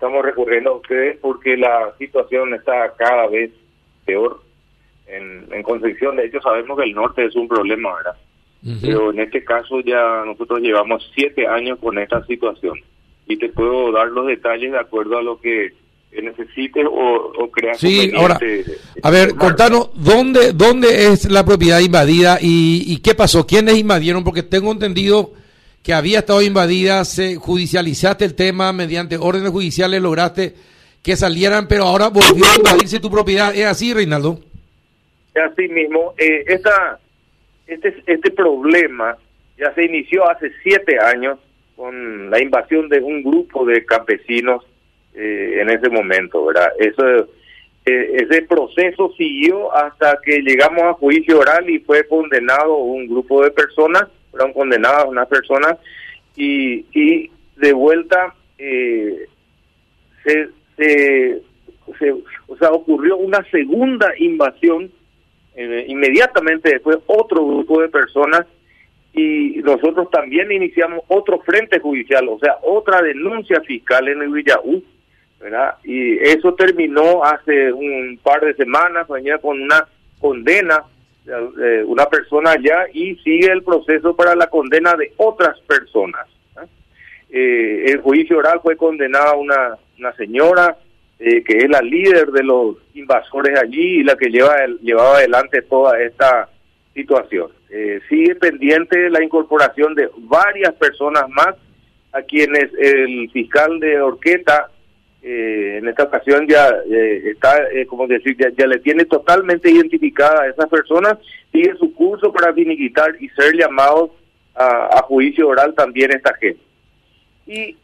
estamos recurriendo a ustedes porque la situación está cada vez peor en, en Concepción. De hecho, sabemos que el norte es un problema, ¿verdad? Pero en este caso ya nosotros llevamos siete años con esta situación y te puedo dar los detalles de acuerdo a lo que necesites o, o creas. Sí, ahora, a ver, contanos, ¿dónde, ¿dónde es la propiedad invadida y, y qué pasó? ¿Quiénes invadieron? Porque tengo entendido que había estado invadida, se judicializaste el tema mediante órdenes judiciales, lograste que salieran, pero ahora volvió a invadirse tu propiedad. ¿Es así, Reinaldo? Es así mismo. Eh, esta, este, este problema ya se inició hace siete años con la invasión de un grupo de campesinos eh, en ese momento, ¿verdad? Eso, eh, ese proceso siguió hasta que llegamos a juicio oral y fue condenado un grupo de personas fueron condenadas unas personas y, y de vuelta eh, se, se, o sea, ocurrió una segunda invasión eh, inmediatamente después otro grupo de personas y nosotros también iniciamos otro frente judicial, o sea, otra denuncia fiscal en el Villaú, ¿verdad? Y eso terminó hace un par de semanas, con una condena eh, una persona allá y sigue el proceso para la condena de otras personas. Eh, el juicio oral fue condenada una, una señora eh, que es la líder de los invasores allí y la que lleva llevaba adelante toda esta situación. sigue pendiente la incorporación de varias personas más a quienes el fiscal de Orqueta eh, en esta ocasión ya eh, está, eh, como decir, ya, le tiene totalmente identificada a esas personas, sigue su curso para finiquitar y ser llamados a, juicio oral también esta gente. Y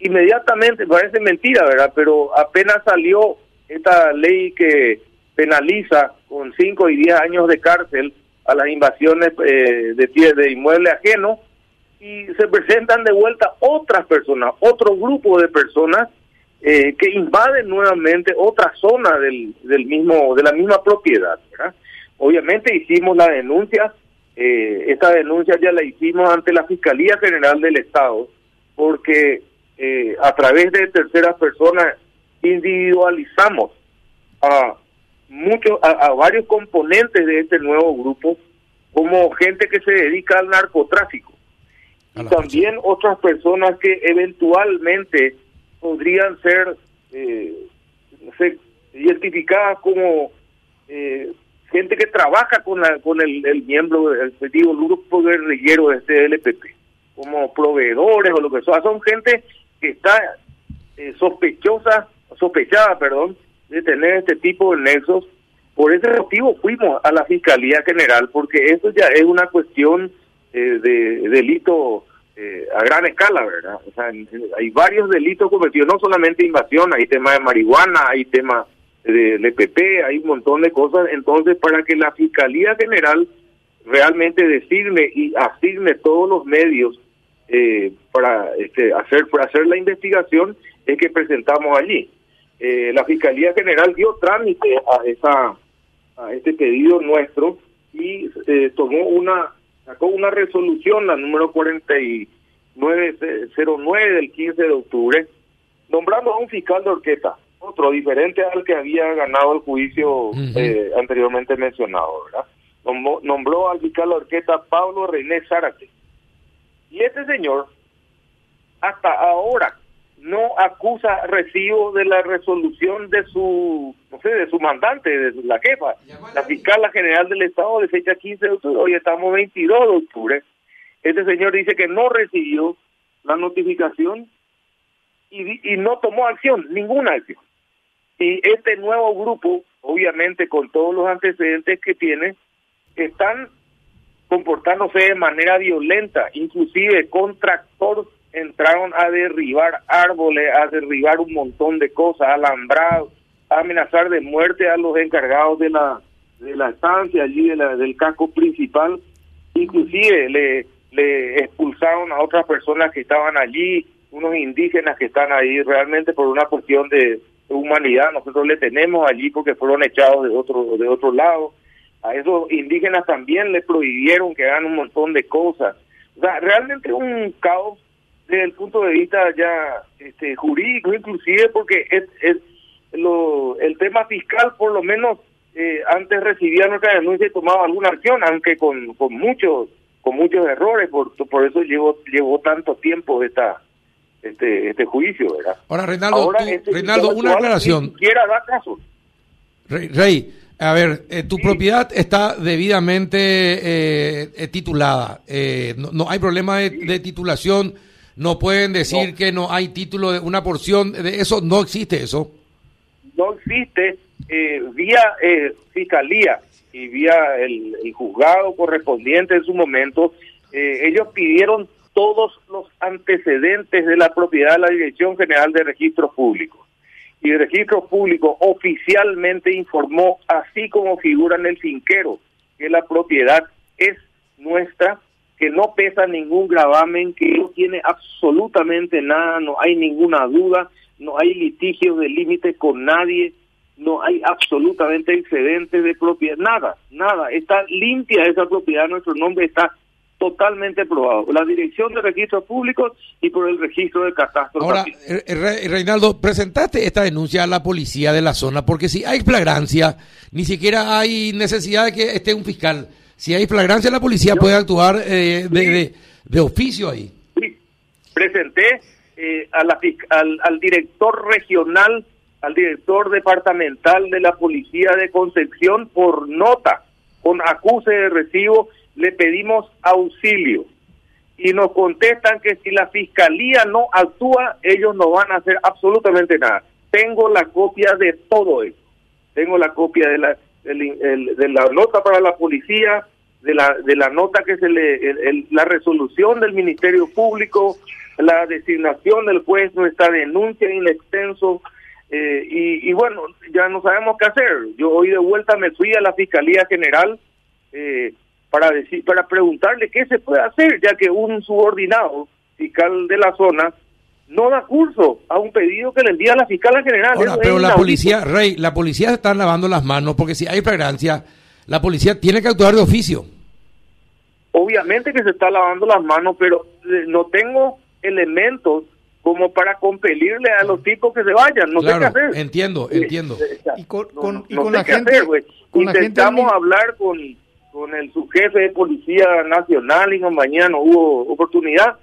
inmediatamente, parece mentira, ¿verdad? Pero apenas salió esta ley que penaliza con 5 y 10 años de cárcel a las invasiones de, de inmueble ajeno, y se presentan de vuelta otras personas, otro grupo de personas eh, que invaden nuevamente otra zona del, del mismo de la misma propiedad. Obviamente hicimos la denuncia, eh, esta denuncia ya la hicimos ante la Fiscalía General del Estado, porque eh, a través de terceras personas individualizamos a muchos, a, varios componentes de este nuevo grupo como gente que se dedica al narcotráfico y también otras personas que eventualmente podrían ser, eh, identificadas como eh, gente que trabaja con la, con el, miembro del grupo guerrillero de este LPP, como proveedores o lo que sea. Son gente que está eh, sospechosa, sospechada, perdón, de tener este tipo de nexos. Por ese motivo fuimos a la Fiscalía General, porque eso ya es una cuestión de delito eh, a gran escala, ¿verdad? O sea, hay varios delitos cometidos, no solamente invasión, hay temas de marihuana, hay temas de LPP, hay un montón de cosas. Entonces, para que la Fiscalía General realmente designe y asigne todos los medios eh, para este, hacer para hacer la investigación, es que presentamos allí. Eh, la Fiscalía General dio trámite a esa a este pedido nuestro y tomó una sacó una resolución, la número 4909 del 15 de octubre, nombrando a un fiscal de orquesta, otro diferente al que había ganado el juicio eh, anteriormente mencionado, ¿verdad? Nombró, al fiscal de orquesta Pablo René Zárate. Y este señor, hasta ahora, no acusa recibo de la resolución de su, no sé, de su mandante, de la jefa, la fiscal general del Estado de fecha 15 de octubre, hoy estamos 22 de octubre, este señor dice que no recibió la notificación y, y no tomó acción, ninguna acción. Y este nuevo grupo, obviamente con todos los antecedentes que tiene, están comportándose de manera violenta, inclusive con tractor entraron a derribar árboles, a derribar un montón de cosas, alambrados, a amenazar de muerte a los encargados de la de la estancia allí de la, del casco principal, inclusive le, le expulsaron a otras personas que estaban allí, unos indígenas que están ahí realmente por una cuestión de, humanidad, nosotros le tenemos allí porque fueron echados de otro de otro lado. A esos indígenas también le prohibieron que hagan un montón de cosas. O sea, realmente un caos desde el punto de vista ya este, jurídico, inclusive porque es, es lo, el tema fiscal, por lo menos eh, antes recibía nuestra denuncia y tomaba alguna acción, aunque con, con muchos con muchos errores, por, por eso llevó, llevó tanto tiempo esta este este juicio, ¿verdad? Ahora, Reinaldo, Reinaldo una aclaración. quiera dar caso. Rey, a ver, eh, tu propiedad está debidamente eh, eh titulada. Eh, no, hay problema de, titulación. No pueden decir que no hay título de una porción de eso. No existe eso. No existe. vía fiscalía y vía el, el, juzgado correspondiente en su momento, ellos pidieron todos los antecedentes de la propiedad de la Dirección General de Registros Públicos y el registro público oficialmente informó, así como figura en el finquero, que la propiedad es nuestra, que no pesa ningún gravamen, que no tiene absolutamente nada, no hay ninguna duda, no hay litigios de límite con nadie, no hay absolutamente excedentes de propiedad, nada, nada, está limpia esa propiedad, nuestro nombre está totalmente probado. La Dirección de Registros Públicos y por el registro de catastro. Ahora, eh, eh, Reinaldo, presentaste esta denuncia a la policía de la zona, porque si hay flagrancia, ni siquiera hay necesidad de que esté un fiscal. Si hay flagrancia, la policía puede actuar eh, de, de, oficio ahí. Presenté a la, al, al director regional, al director departamental de la Policía de Concepción por nota, con acuse de recibo le pedimos auxilio y nos contestan que si la fiscalía no actúa, ellos no van a hacer absolutamente nada. Tengo la copia de todo eso. Tengo la copia de la, de la nota para la policía, de la, de la nota que se le, la resolución del Ministerio Público, la designación del juez, nuestra denuncia en extenso. Eh, y, y bueno, ya no sabemos qué hacer. Yo hoy de vuelta me fui a la Fiscalía General. Eh, para decir para preguntarle qué se puede hacer, ya que un subordinado fiscal de la zona no da curso a un pedido que le envía la fiscal general. pero la policía, Rey, la policía está lavando las manos porque si hay flagrancia, la policía tiene que actuar de oficio. Obviamente que se está lavando las manos, pero eh, no tengo elementos como para compelirle a los tipos que se vayan. No sé qué hacer. Entiendo, entiendo. y con, la gente, Intentamos hablar con con el subjefe de Policía Nacional y no mañana hubo oportunidad